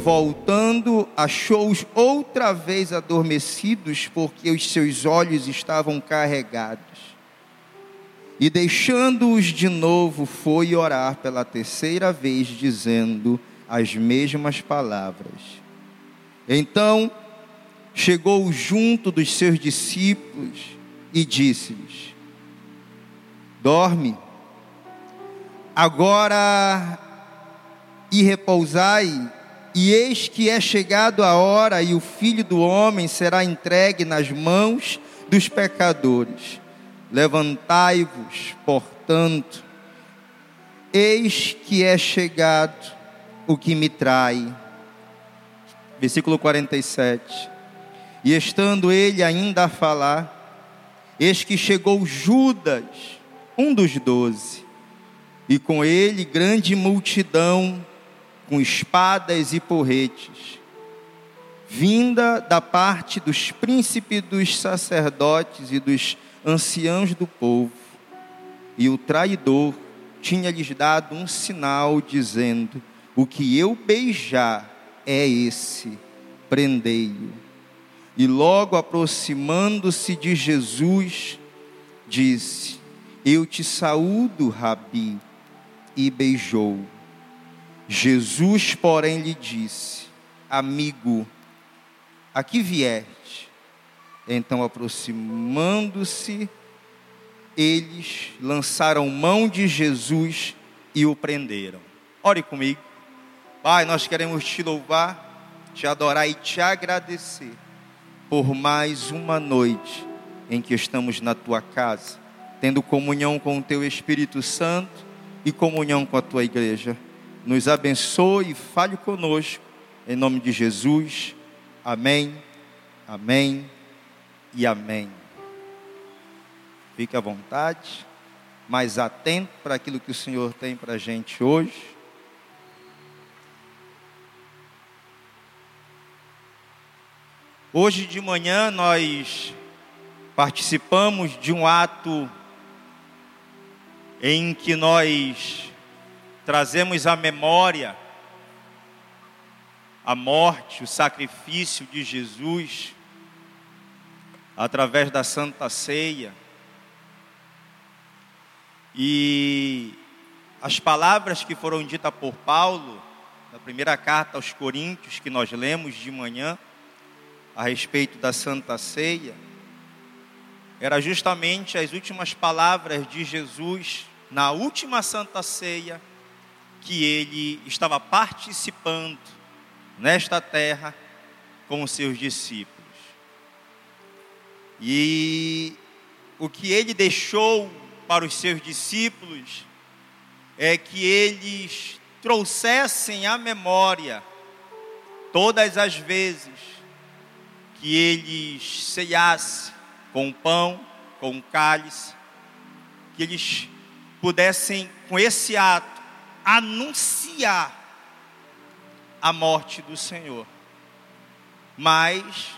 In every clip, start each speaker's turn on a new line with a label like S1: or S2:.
S1: Voltando, achou-os outra vez adormecidos, porque os seus olhos estavam carregados. E deixando-os de novo, foi orar pela terceira vez, dizendo as mesmas palavras. Então chegou junto dos seus discípulos e disse-lhes: Dorme, agora e repousai, e eis que é chegado a hora, e o filho do homem será entregue nas mãos dos pecadores. Levantai-vos, portanto, eis que é chegado o que me trai. Versículo 47. E estando ele ainda a falar, eis que chegou Judas, um dos doze, e com ele grande multidão, com espadas e porretes, vinda da parte dos príncipes dos sacerdotes e dos anciãos do povo, e o traidor tinha-lhes dado um sinal, dizendo: O que eu beijar é esse, prendei-o. E logo aproximando-se de Jesus, disse: Eu te saúdo, Rabi, e beijou. Jesus, porém, lhe disse: Amigo, a que vieste? Então, aproximando-se, eles lançaram mão de Jesus e o prenderam. Ore comigo. Pai, nós queremos te louvar, te adorar e te agradecer por mais uma noite em que estamos na tua casa, tendo comunhão com o teu Espírito Santo e comunhão com a tua igreja. Nos abençoe e fale conosco, em nome de Jesus. Amém, amém e amém. Fique à vontade, mais atento para aquilo que o Senhor tem para a gente hoje. Hoje de manhã nós participamos de um ato em que nós trazemos à memória a morte, o sacrifício de Jesus através da Santa Ceia. E as palavras que foram ditas por Paulo, na primeira carta aos Coríntios, que nós lemos de manhã, a respeito da Santa Ceia, era justamente as últimas palavras de Jesus na última Santa Ceia que ele estava participando nesta terra com os seus discípulos. E o que ele deixou para os seus discípulos é que eles trouxessem à memória todas as vezes que eles ceiassem com o pão, com o cálice, que eles pudessem, com esse ato, anunciar a morte do Senhor, mas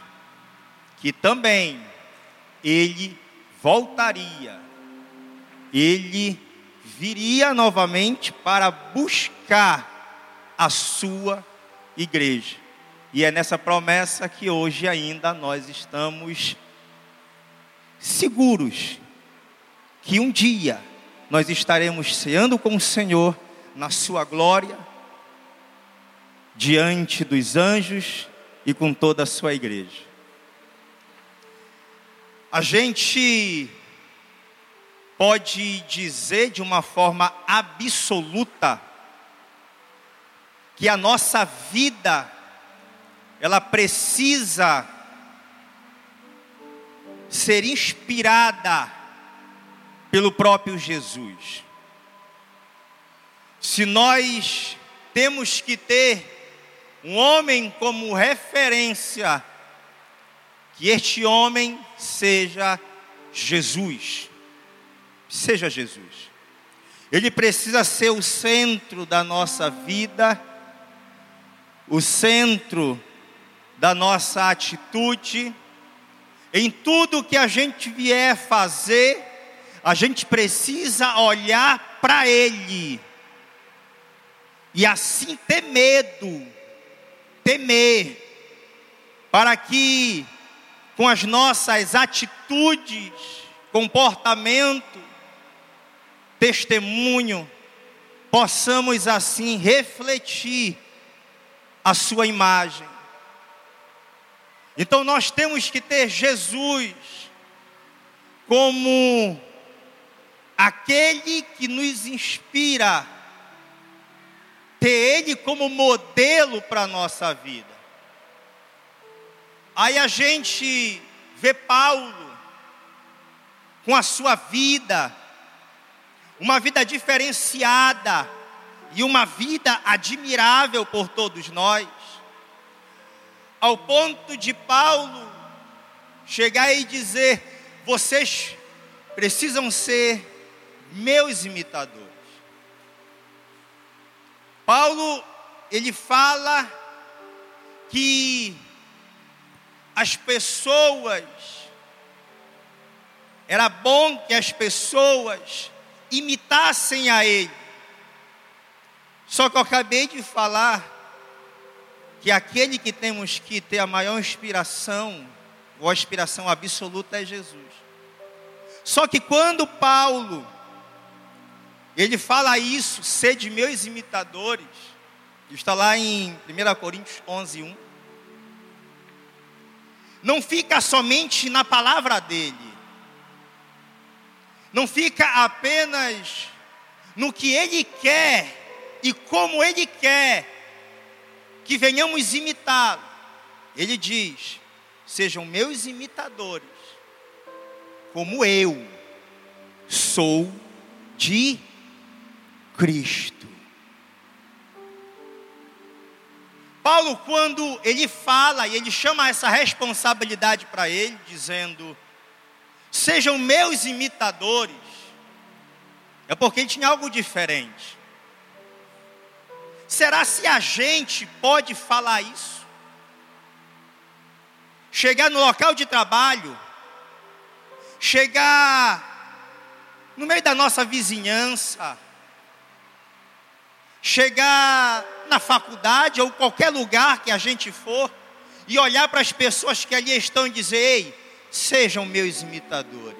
S1: que também ele voltaria, ele viria novamente para buscar a sua igreja. E é nessa promessa que hoje ainda nós estamos seguros que um dia nós estaremos ceando com o Senhor na sua glória, diante dos anjos e com toda a sua igreja. A gente pode dizer de uma forma absoluta que a nossa vida ela precisa ser inspirada pelo próprio Jesus. Se nós temos que ter um homem como referência que este homem seja Jesus. Seja Jesus. Ele precisa ser o centro da nossa vida, o centro da nossa atitude. Em tudo que a gente vier fazer, a gente precisa olhar para Ele e assim ter medo temer, para que com as nossas atitudes, comportamento, testemunho, possamos assim refletir a sua imagem. Então nós temos que ter Jesus como aquele que nos inspira, ter Ele como modelo para a nossa vida. Aí a gente vê Paulo com a sua vida, uma vida diferenciada e uma vida admirável por todos nós, ao ponto de Paulo chegar e dizer: vocês precisam ser meus imitadores. Paulo, ele fala que as pessoas, era bom que as pessoas imitassem a ele. Só que eu acabei de falar que aquele que temos que ter a maior inspiração, ou a inspiração absoluta é Jesus. Só que quando Paulo ele fala isso, sede meus imitadores, está lá em 1 Coríntios 11, 1. Não fica somente na palavra dele, não fica apenas no que ele quer e como ele quer que venhamos imitá-lo. Ele diz: sejam meus imitadores, como eu sou de Cristo. Paulo, quando ele fala e ele chama essa responsabilidade para ele, dizendo: Sejam meus imitadores, é porque ele tinha algo diferente. Será se a gente pode falar isso? Chegar no local de trabalho, chegar no meio da nossa vizinhança, chegar na faculdade ou qualquer lugar que a gente for e olhar para as pessoas que ali estão e dizer: Ei, sejam meus imitadores.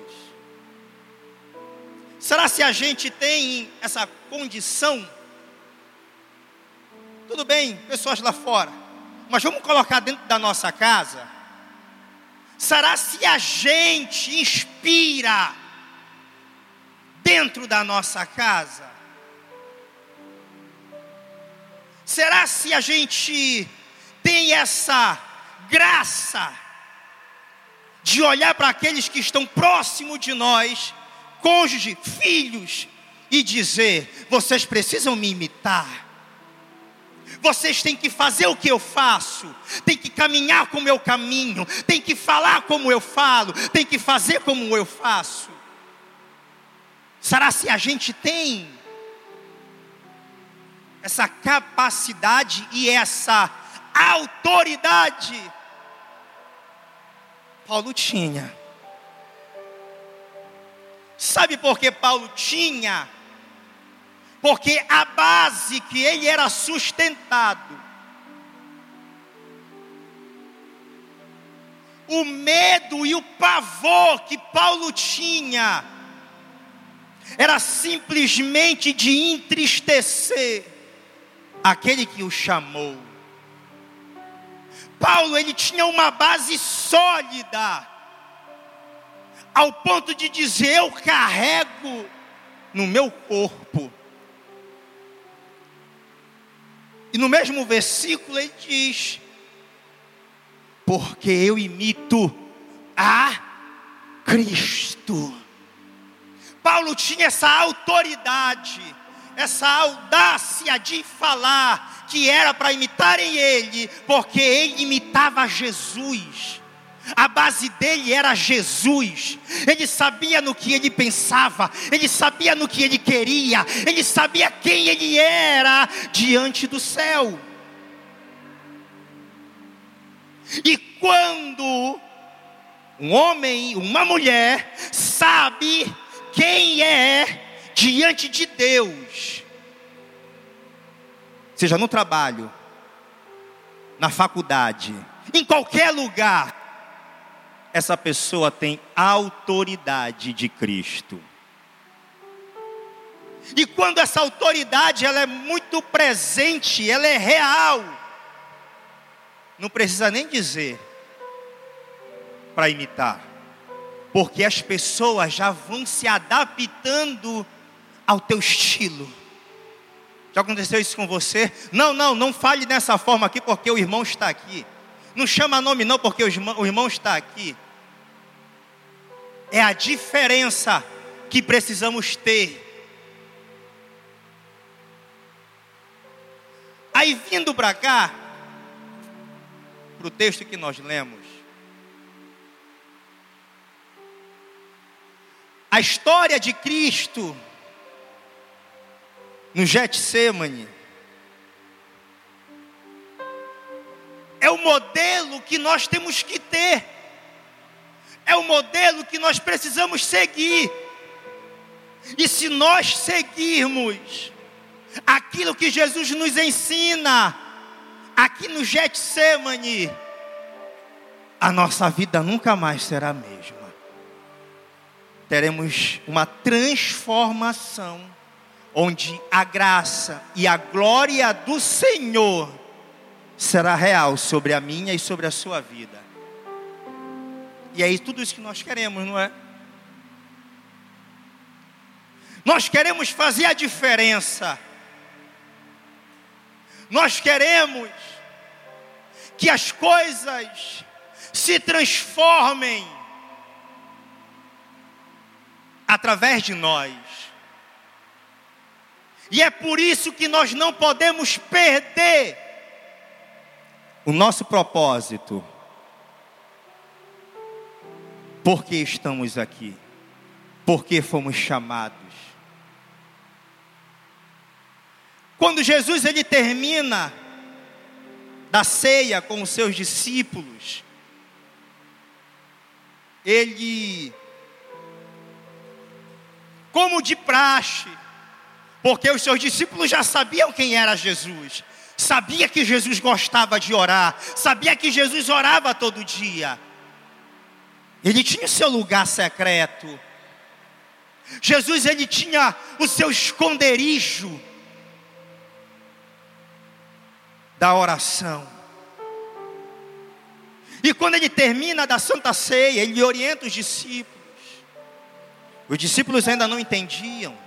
S1: Será se a gente tem essa condição? Tudo bem, pessoas lá fora, mas vamos colocar dentro da nossa casa. Será se a gente inspira dentro da nossa casa? Será se a gente tem essa graça de olhar para aqueles que estão próximo de nós, cônjuge, filhos, e dizer: vocês precisam me imitar. Vocês têm que fazer o que eu faço, tem que caminhar como eu caminho, tem que falar como eu falo, tem que fazer como eu faço. Será se a gente tem essa capacidade e essa autoridade. Paulo tinha. Sabe por que Paulo tinha? Porque a base que ele era sustentado, o medo e o pavor que Paulo tinha, era simplesmente de entristecer aquele que o chamou. Paulo, ele tinha uma base sólida, ao ponto de dizer: Eu carrego no meu corpo. E no mesmo versículo ele diz: Porque eu imito a Cristo. Paulo tinha essa autoridade essa audácia de falar que era para imitarem ele, porque ele imitava Jesus. A base dele era Jesus. Ele sabia no que ele pensava, ele sabia no que ele queria, ele sabia quem ele era diante do céu. E quando um homem, uma mulher, sabe quem é diante de Deus, seja no trabalho, na faculdade, em qualquer lugar, essa pessoa tem autoridade de Cristo. E quando essa autoridade ela é muito presente, ela é real, não precisa nem dizer para imitar, porque as pessoas já vão se adaptando ao teu estilo. Já aconteceu isso com você? Não, não, não fale dessa forma aqui porque o irmão está aqui. Não chama nome não porque o irmão, está aqui. É a diferença que precisamos ter. Aí vindo para cá, para o texto que nós lemos, a história de Cristo no Getsemane é o modelo que nós temos que ter, é o modelo que nós precisamos seguir. E se nós seguirmos aquilo que Jesus nos ensina aqui no Getsemane, a nossa vida nunca mais será a mesma. Teremos uma transformação onde a graça e a glória do Senhor será real sobre a minha e sobre a sua vida. E é tudo isso que nós queremos, não é? Nós queremos fazer a diferença. Nós queremos que as coisas se transformem através de nós. E é por isso que nós não podemos perder o nosso propósito. Por que estamos aqui? Por que fomos chamados? Quando Jesus ele termina da ceia com os seus discípulos, ele como de praxe, porque os seus discípulos já sabiam quem era Jesus, sabia que Jesus gostava de orar, sabia que Jesus orava todo dia. Ele tinha o seu lugar secreto. Jesus ele tinha o seu esconderijo da oração. E quando ele termina da Santa Ceia, ele orienta os discípulos. Os discípulos ainda não entendiam.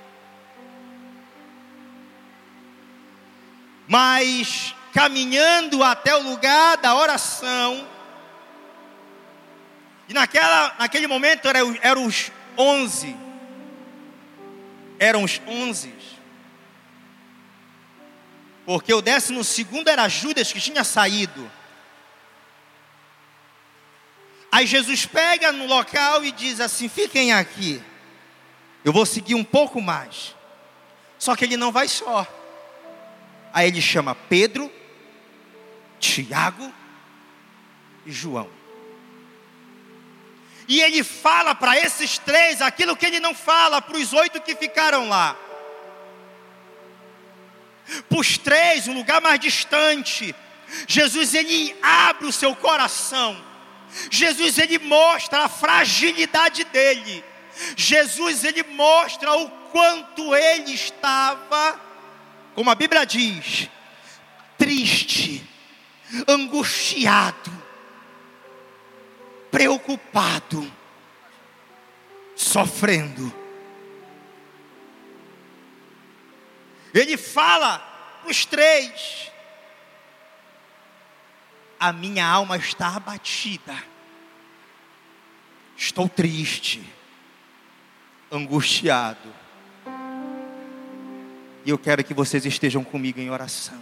S1: Mas caminhando até o lugar da oração, e naquela, naquele momento eram, eram os onze, eram os onze, porque o décimo segundo era Judas que tinha saído. Aí Jesus pega no local e diz assim: fiquem aqui, eu vou seguir um pouco mais. Só que ele não vai só. Aí ele chama Pedro, Tiago e João. E ele fala para esses três aquilo que ele não fala para os oito que ficaram lá. Para os três, um lugar mais distante, Jesus ele abre o seu coração. Jesus ele mostra a fragilidade dele. Jesus ele mostra o quanto ele estava como a Bíblia diz, triste, angustiado, preocupado, sofrendo. Ele fala os três: a minha alma está abatida, estou triste, angustiado e eu quero que vocês estejam comigo em oração.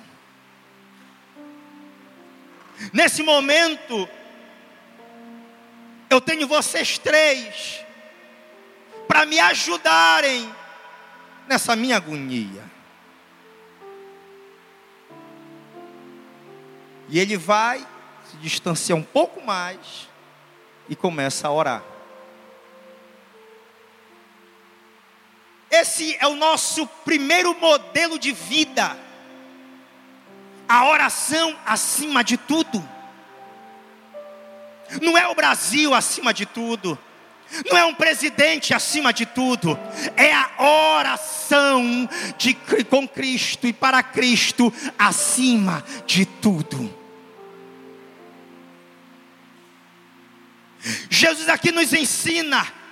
S1: Nesse momento, eu tenho vocês três para me ajudarem nessa minha agonia. E ele vai se distanciar um pouco mais e começa a orar. Esse é o nosso primeiro modelo de vida.
S2: a oração acima de tudo. Não é o Brasil acima de tudo. Não é um presidente acima de tudo, é a oração de, com Cristo e para Cristo acima de tudo. Jesus aqui nos ensina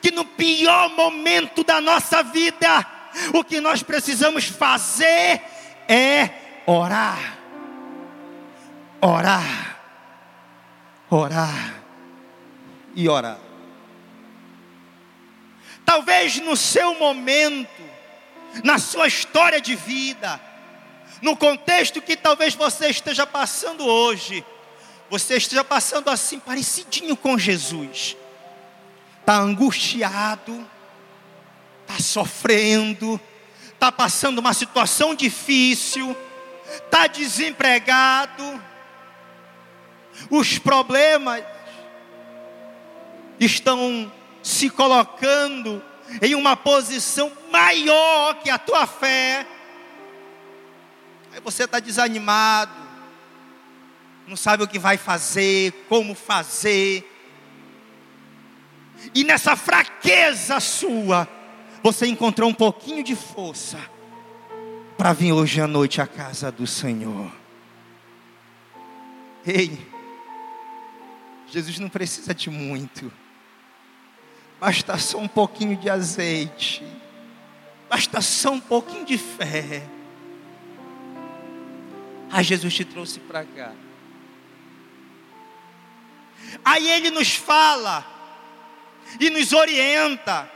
S2: que no pior momento da nossa vida, o que nós precisamos fazer é orar. Orar. Orar. E orar. Talvez no seu momento, na sua história de vida, no contexto que talvez você esteja passando hoje, você esteja passando assim, parecidinho com Jesus, está angustiado, está sofrendo, está passando uma situação difícil, está desempregado, os problemas estão se colocando em uma posição maior que a tua fé. Aí você está desanimado, não sabe o que vai fazer, como fazer. E nessa fraqueza sua, você encontrou um pouquinho de força para vir hoje à noite à casa do Senhor. Ei, Jesus não precisa de muito. Basta só um pouquinho de azeite. Basta só um pouquinho de fé. Aí Jesus te trouxe para cá. Aí ele nos fala e nos orienta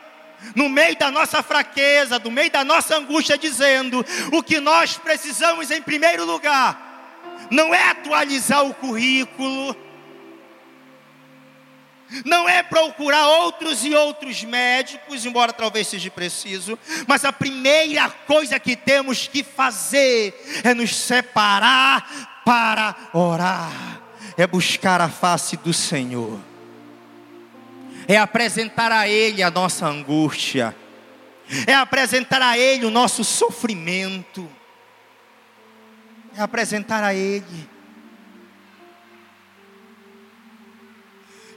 S2: no meio da nossa fraqueza, no meio da nossa angústia, dizendo: o que nós precisamos em primeiro lugar não é atualizar o currículo, não é procurar outros e outros médicos, embora talvez seja preciso, mas a primeira coisa que temos que fazer é nos separar para orar, é buscar a face do Senhor, é apresentar a Ele a nossa angústia, é apresentar a Ele o nosso sofrimento, é apresentar a Ele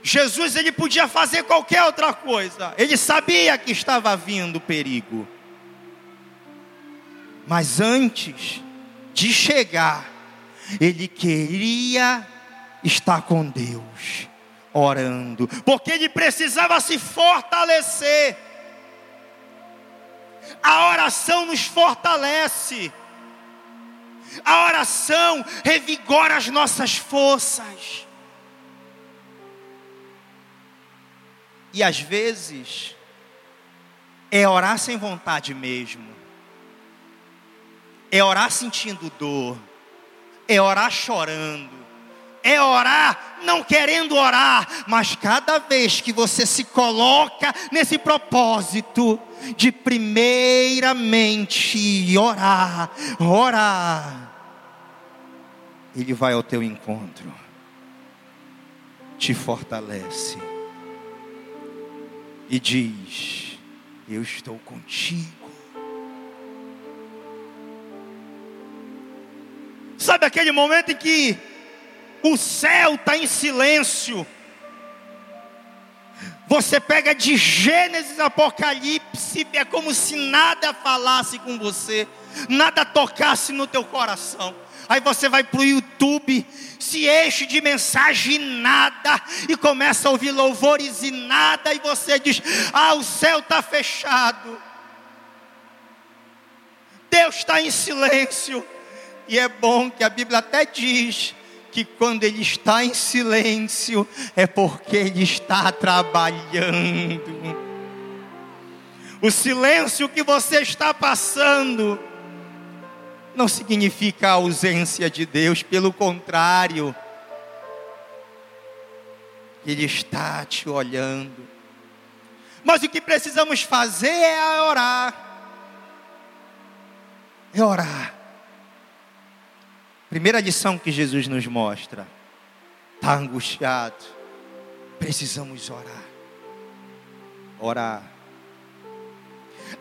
S2: Jesus ele podia fazer qualquer outra coisa. Ele sabia que estava vindo perigo. Mas antes de chegar, ele queria estar com Deus, orando, porque ele precisava se fortalecer. A oração nos fortalece. A oração revigora as nossas forças. E às vezes é orar sem vontade mesmo. É orar sentindo dor. É orar chorando. É orar não querendo orar, mas cada vez que você se coloca nesse propósito de primeiramente orar, orar, Ele vai ao teu encontro, te fortalece e diz: Eu estou contigo. Sabe aquele momento em que o céu está em silêncio? Você pega de Gênesis Apocalipse, é como se nada falasse com você, nada tocasse no teu coração. Aí você vai para o YouTube, se enche de mensagem nada, e começa a ouvir louvores e nada, e você diz: Ah, o céu está fechado, Deus está em silêncio. E é bom que a Bíblia até diz que quando Ele está em silêncio, é porque Ele está trabalhando. O silêncio que você está passando, não significa a ausência de Deus, pelo contrário, Ele está te olhando. Mas o que precisamos fazer é orar. É orar. Primeira lição que Jesus nos mostra: está angustiado, precisamos orar. Orar.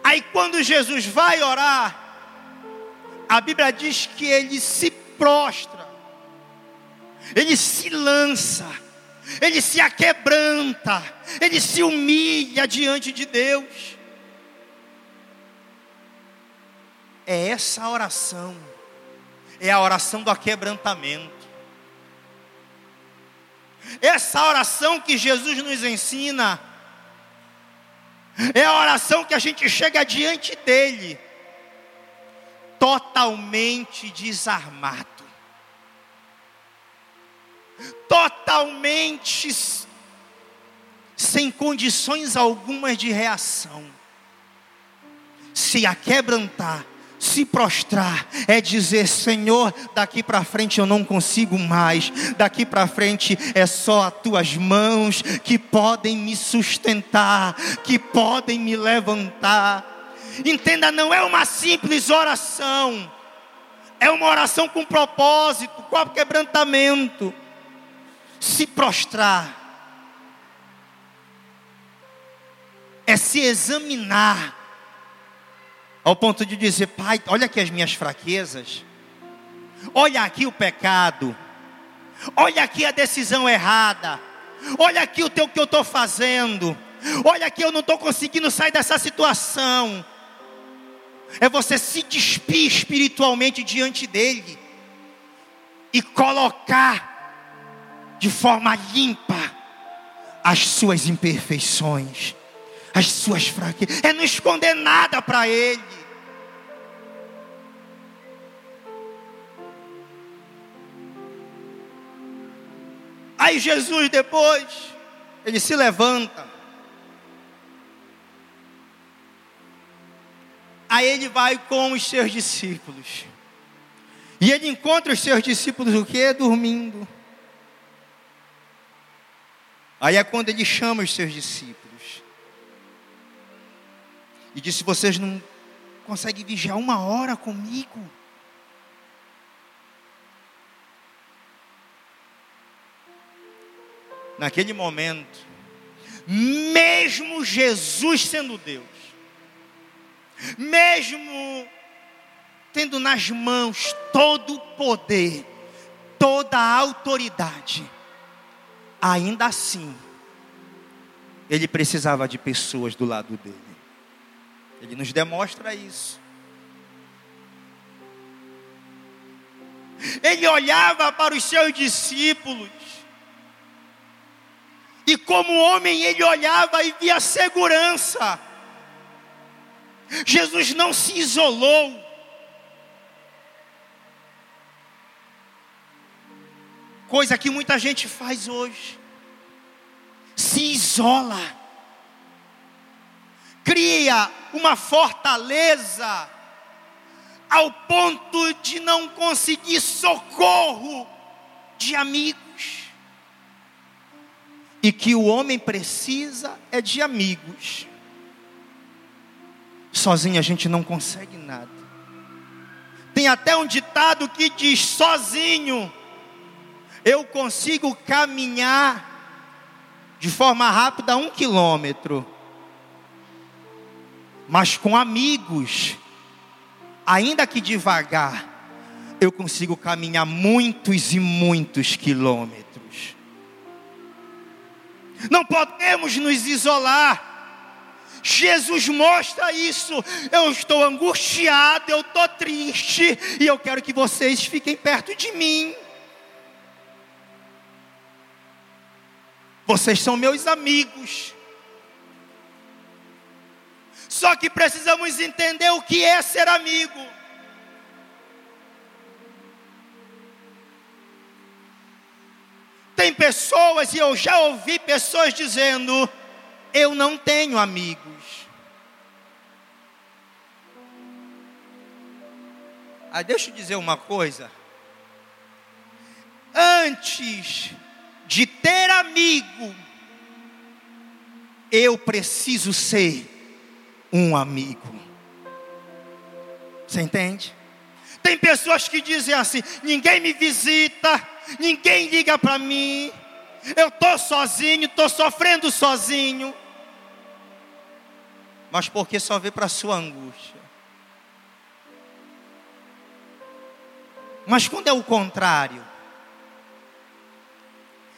S2: Aí quando Jesus vai orar, a Bíblia diz que ele se prostra, ele se lança, ele se aquebranta, ele se humilha diante de Deus. É essa oração, é a oração do aquebrantamento. Essa oração que Jesus nos ensina, é a oração que a gente chega diante dele, totalmente desarmado, totalmente sem condições algumas de reação, se aquebrantar se prostrar, é dizer: Senhor, daqui para frente eu não consigo mais, daqui para frente é só as tuas mãos que podem me sustentar, que podem me levantar. Entenda, não é uma simples oração, é uma oração com propósito, com quebrantamento. Se prostrar é se examinar ao ponto de dizer: Pai, olha aqui as minhas fraquezas, olha aqui o pecado, olha aqui a decisão errada, olha aqui o teu, que eu estou fazendo, olha aqui eu não estou conseguindo sair dessa situação. É você se despir espiritualmente diante dele e colocar de forma limpa as suas imperfeições as suas fraquezas, é não esconder nada para Ele. Aí Jesus depois, ele se levanta. Aí ele vai com os seus discípulos. E ele encontra os seus discípulos o quê? Dormindo. Aí é quando ele chama os seus discípulos e disse: Vocês não conseguem vigiar uma hora comigo? Naquele momento, mesmo Jesus sendo Deus, mesmo tendo nas mãos todo o poder, toda a autoridade, ainda assim, ele precisava de pessoas do lado dele. Ele nos demonstra isso. Ele olhava para os seus discípulos, e como homem, ele olhava e via segurança. Jesus não se isolou. Coisa que muita gente faz hoje. Se isola cria uma fortaleza ao ponto de não conseguir socorro de amigos. E que o homem precisa é de amigos. Sozinho a gente não consegue nada. Tem até um ditado que diz: sozinho eu consigo caminhar de forma rápida um quilômetro mas com amigos, ainda que devagar, eu consigo caminhar muitos e muitos quilômetros. Não podemos nos isolar. Jesus mostra isso. Eu estou angustiado, eu estou triste, e eu quero que vocês fiquem perto de mim. Vocês são meus amigos. Só que precisamos entender o que é ser amigo. Tem pessoas, e eu já ouvi pessoas dizendo: Eu não tenho amigos. Ah, deixa eu dizer uma coisa. Antes de ter amigo, eu preciso ser um amigo. Você entende? Tem pessoas que dizem assim: ninguém me visita, ninguém liga para mim, eu estou sozinho, estou sofrendo sozinho. Mas porque só vê para a sua angústia. Mas quando é o contrário?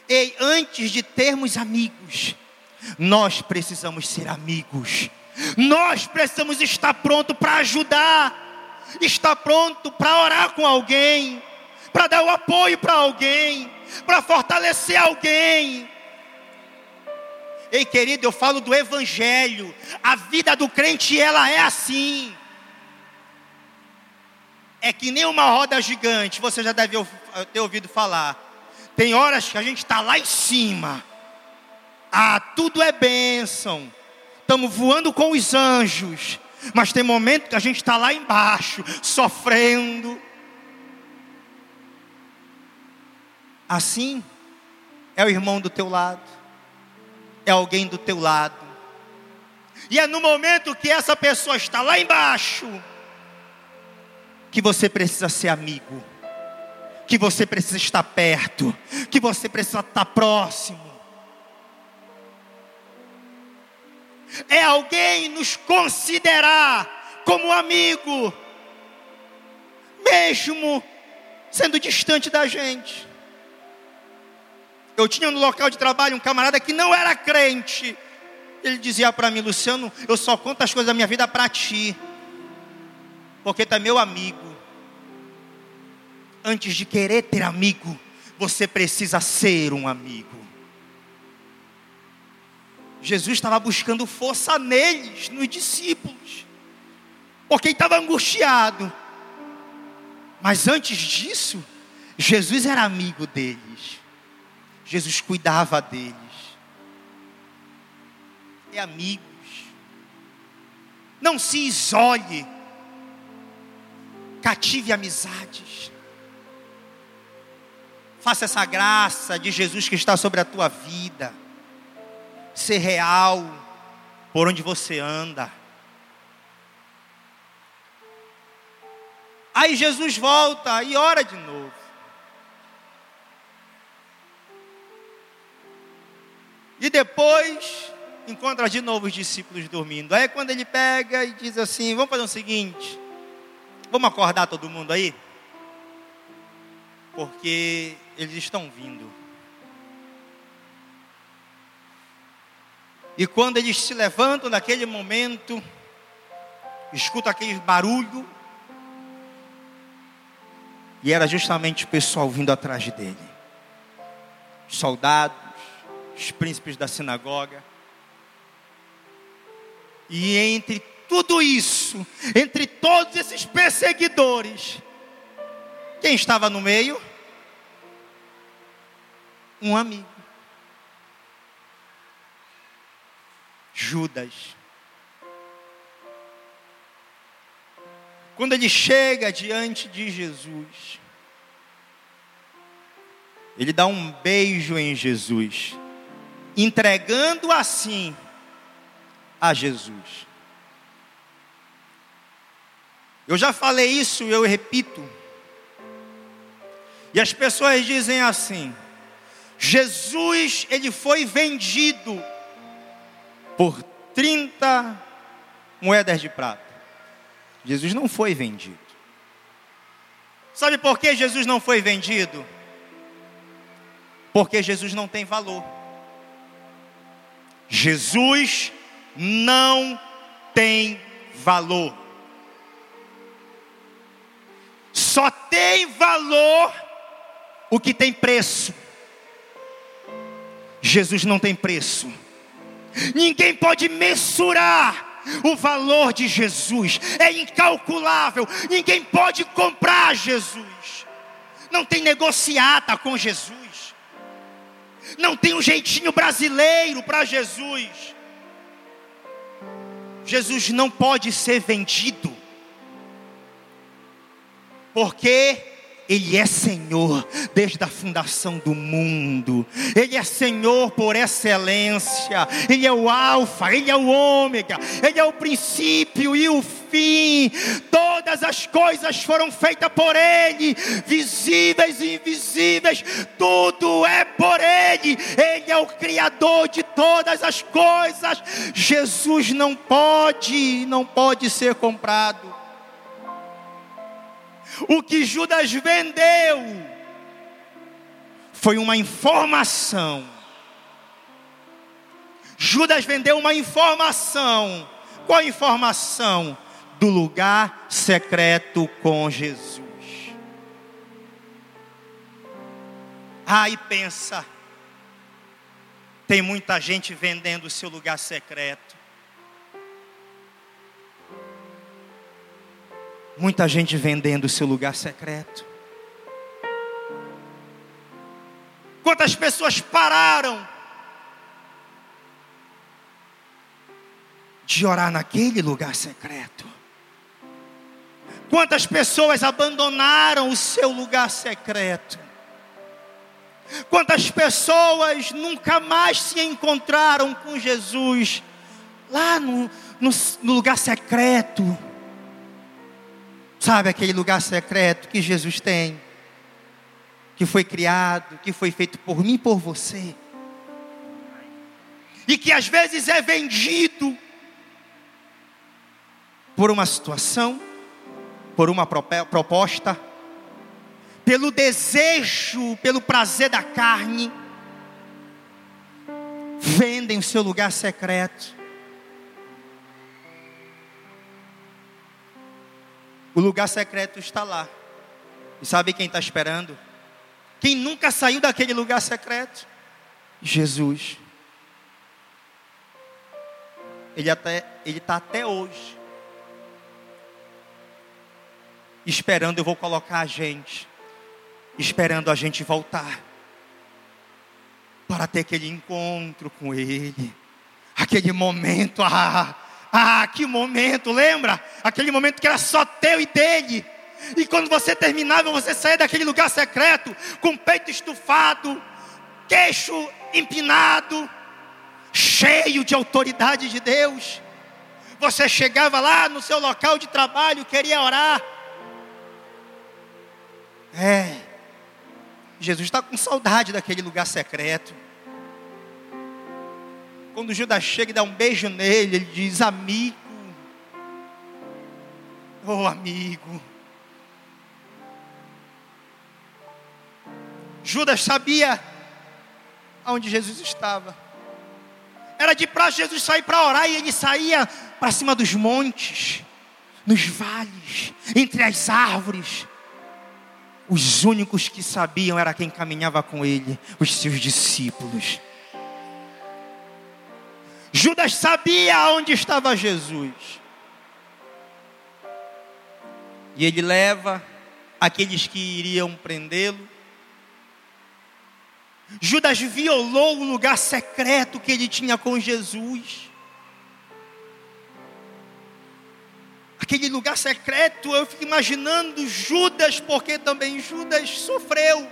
S2: Ei, antes de termos amigos, nós precisamos ser amigos. Nós precisamos estar pronto para ajudar, estar pronto para orar com alguém, para dar o apoio para alguém, para fortalecer alguém. Ei, querido, eu falo do evangelho. A vida do crente ela é assim. É que nem uma roda gigante, você já deve ter ouvido falar. Tem horas que a gente está lá em cima. Ah, tudo é bênção. Estamos voando com os anjos. Mas tem momento que a gente está lá embaixo, sofrendo. Assim é o irmão do teu lado, é alguém do teu lado. E é no momento que essa pessoa está lá embaixo que você precisa ser amigo que você precisa estar perto, que você precisa estar próximo. É alguém nos considerar como amigo, mesmo sendo distante da gente. Eu tinha no local de trabalho um camarada que não era crente. Ele dizia para mim, Luciano, eu só conto as coisas da minha vida para ti, porque tu é meu amigo antes de querer ter amigo, você precisa ser um amigo. Jesus estava buscando força neles, nos discípulos, porque estava angustiado. Mas antes disso, Jesus era amigo deles, Jesus cuidava deles. É amigos. Não se isole, cative amizades. Faça essa graça de Jesus que está sobre a tua vida. Ser real por onde você anda. Aí Jesus volta e ora de novo. E depois encontra de novo os discípulos dormindo. Aí quando ele pega e diz assim: Vamos fazer o seguinte, vamos acordar todo mundo aí? Porque eles estão vindo. E quando eles se levantam naquele momento, escuta aquele barulho, e era justamente o pessoal vindo atrás dele. Os soldados, os príncipes da sinagoga. E entre tudo isso, entre todos esses perseguidores, quem estava no meio? um amigo. Judas. Quando ele chega diante de Jesus, ele dá um beijo em Jesus, entregando assim a Jesus. Eu já falei isso, eu repito. E as pessoas dizem assim: Jesus, ele foi vendido por 30 moedas de prata. Jesus não foi vendido. Sabe por que Jesus não foi vendido? Porque Jesus não tem valor. Jesus não tem valor. Só tem valor o que tem preço. Jesus não tem preço. Ninguém pode mensurar o valor de Jesus. É incalculável. Ninguém pode comprar Jesus. Não tem negociata com Jesus. Não tem um jeitinho brasileiro para Jesus. Jesus não pode ser vendido. Porque ele é Senhor desde a fundação do mundo. Ele é Senhor por excelência. Ele é o Alfa, Ele é o Ômega. Ele é o princípio e o fim. Todas as coisas foram feitas por Ele, visíveis e invisíveis. Tudo é por Ele. Ele é o Criador de todas as coisas. Jesus não pode, não pode ser comprado. O que Judas vendeu foi uma informação. Judas vendeu uma informação. Qual informação? Do lugar secreto com Jesus. Aí ah, pensa, tem muita gente vendendo o seu lugar secreto. Muita gente vendendo o seu lugar secreto. Quantas pessoas pararam de orar naquele lugar secreto? Quantas pessoas abandonaram o seu lugar secreto? Quantas pessoas nunca mais se encontraram com Jesus lá no, no, no lugar secreto? Sabe aquele lugar secreto que Jesus tem? Que foi criado, que foi feito por mim e por você. E que às vezes é vendido por uma situação, por uma proposta, pelo desejo, pelo prazer da carne, vendem o seu lugar secreto. O lugar secreto está lá. E sabe quem está esperando? Quem nunca saiu daquele lugar secreto? Jesus. Ele até, ele está até hoje esperando. Eu vou colocar a gente, esperando a gente voltar para ter aquele encontro com Ele, aquele momento. Ah, ah, que momento, lembra? Aquele momento que era só teu e dele. E quando você terminava, você saía daquele lugar secreto, com o peito estufado, queixo empinado, cheio de autoridade de Deus. Você chegava lá no seu local de trabalho, queria orar. É, Jesus está com saudade daquele lugar secreto. Quando Judas chega e dá um beijo nele, ele diz: Amigo, oh amigo. Judas sabia aonde Jesus estava. Era de praxe Jesus sair para orar e ele saía para cima dos montes, nos vales, entre as árvores. Os únicos que sabiam era quem caminhava com ele, os seus discípulos. Judas sabia onde estava Jesus. E ele leva aqueles que iriam prendê-lo. Judas violou o lugar secreto que ele tinha com Jesus. Aquele lugar secreto, eu fico imaginando Judas, porque também Judas sofreu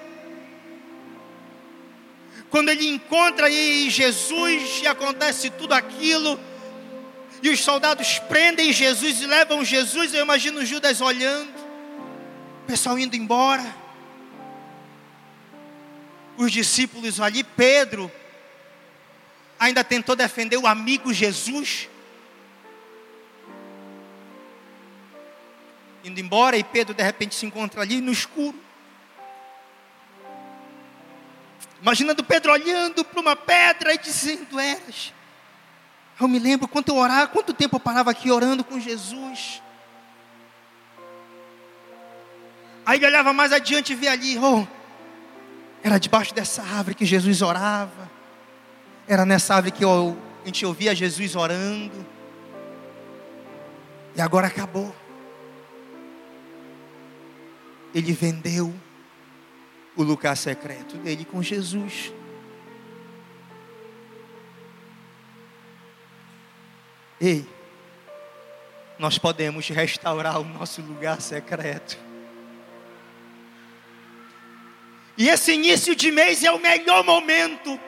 S2: quando ele encontra aí Jesus e acontece tudo aquilo, e os soldados prendem Jesus e levam Jesus, eu imagino Judas olhando, o pessoal indo embora, os discípulos ali, Pedro, ainda tentou defender o amigo Jesus, indo embora, e Pedro de repente se encontra ali no escuro. Imaginando Pedro olhando para uma pedra e dizendo: Eras. Eu me lembro quanto eu orava, quanto tempo eu parava aqui orando com Jesus. Aí ele olhava mais adiante e via ali, oh, era debaixo dessa árvore que Jesus orava. Era nessa árvore que eu, a gente ouvia Jesus orando. E agora acabou. Ele vendeu o lugar secreto dele com Jesus. Ei, nós podemos restaurar o nosso lugar secreto. E esse início de mês é o melhor momento.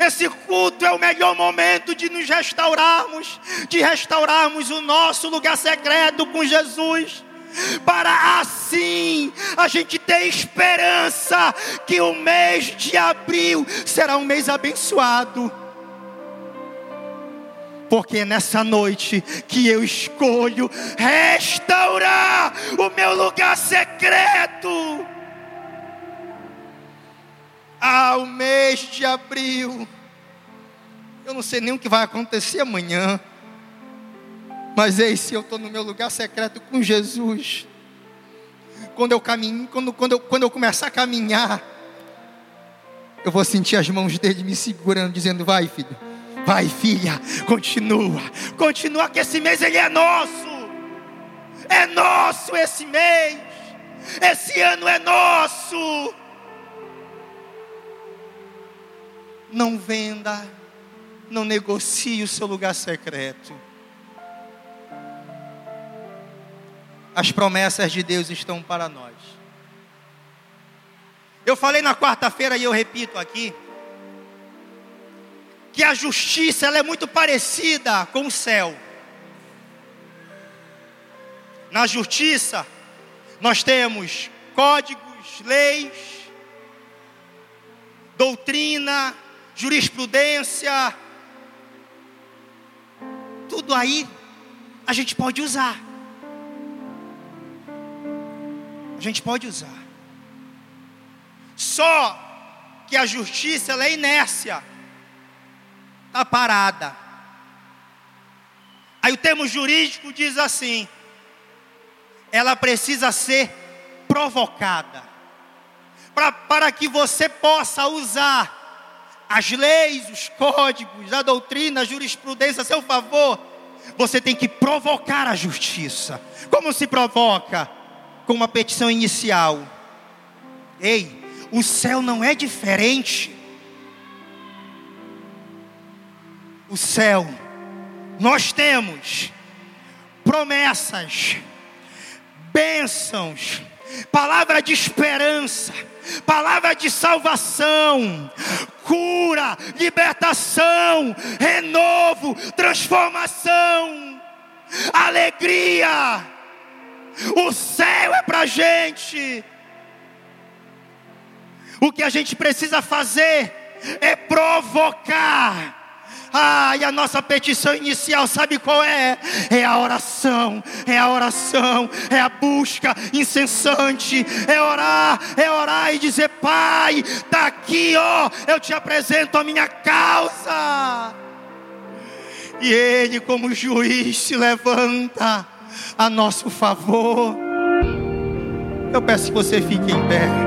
S2: Esse culto é o melhor momento de nos restaurarmos, de restaurarmos o nosso lugar secreto com Jesus para assim a gente ter esperança que o mês de abril será um mês abençoado. porque é nessa noite que eu escolho restaurar o meu lugar secreto. Ah, o mês de abril, eu não sei nem o que vai acontecer amanhã, mas se eu estou no meu lugar secreto com Jesus. Quando eu caminho, quando, quando, eu, quando eu começar a caminhar, eu vou sentir as mãos dele me segurando, dizendo: Vai, filho Vai, filha, continua. Continua que esse mês ele é nosso. É nosso esse mês. Esse ano é nosso. Não venda, não negocie o seu lugar secreto. As promessas de Deus estão para nós. Eu falei na quarta-feira e eu repito aqui que a justiça ela é muito parecida com o céu. Na justiça, nós temos códigos, leis, doutrina, jurisprudência, tudo aí a gente pode usar. A gente pode usar. Só que a justiça ela é inércia está parada. Aí o termo jurídico diz assim: ela precisa ser provocada, pra, para que você possa usar as leis, os códigos, a doutrina, a jurisprudência a seu favor. Você tem que provocar a justiça. Como se provoca? Com uma petição inicial. Ei, o céu não é diferente o céu, nós temos promessas, bênçãos, palavra de esperança, palavra de salvação, cura, libertação, renovo, transformação, alegria. O céu é para gente. O que a gente precisa fazer é provocar ah, e a nossa petição inicial, sabe qual é? É a oração, é a oração, é a busca incessante, é orar, é orar e dizer: Pai, está aqui, ó, eu te apresento a minha causa. E Ele, como juiz, se levanta a nosso favor. Eu peço que você fique em pé.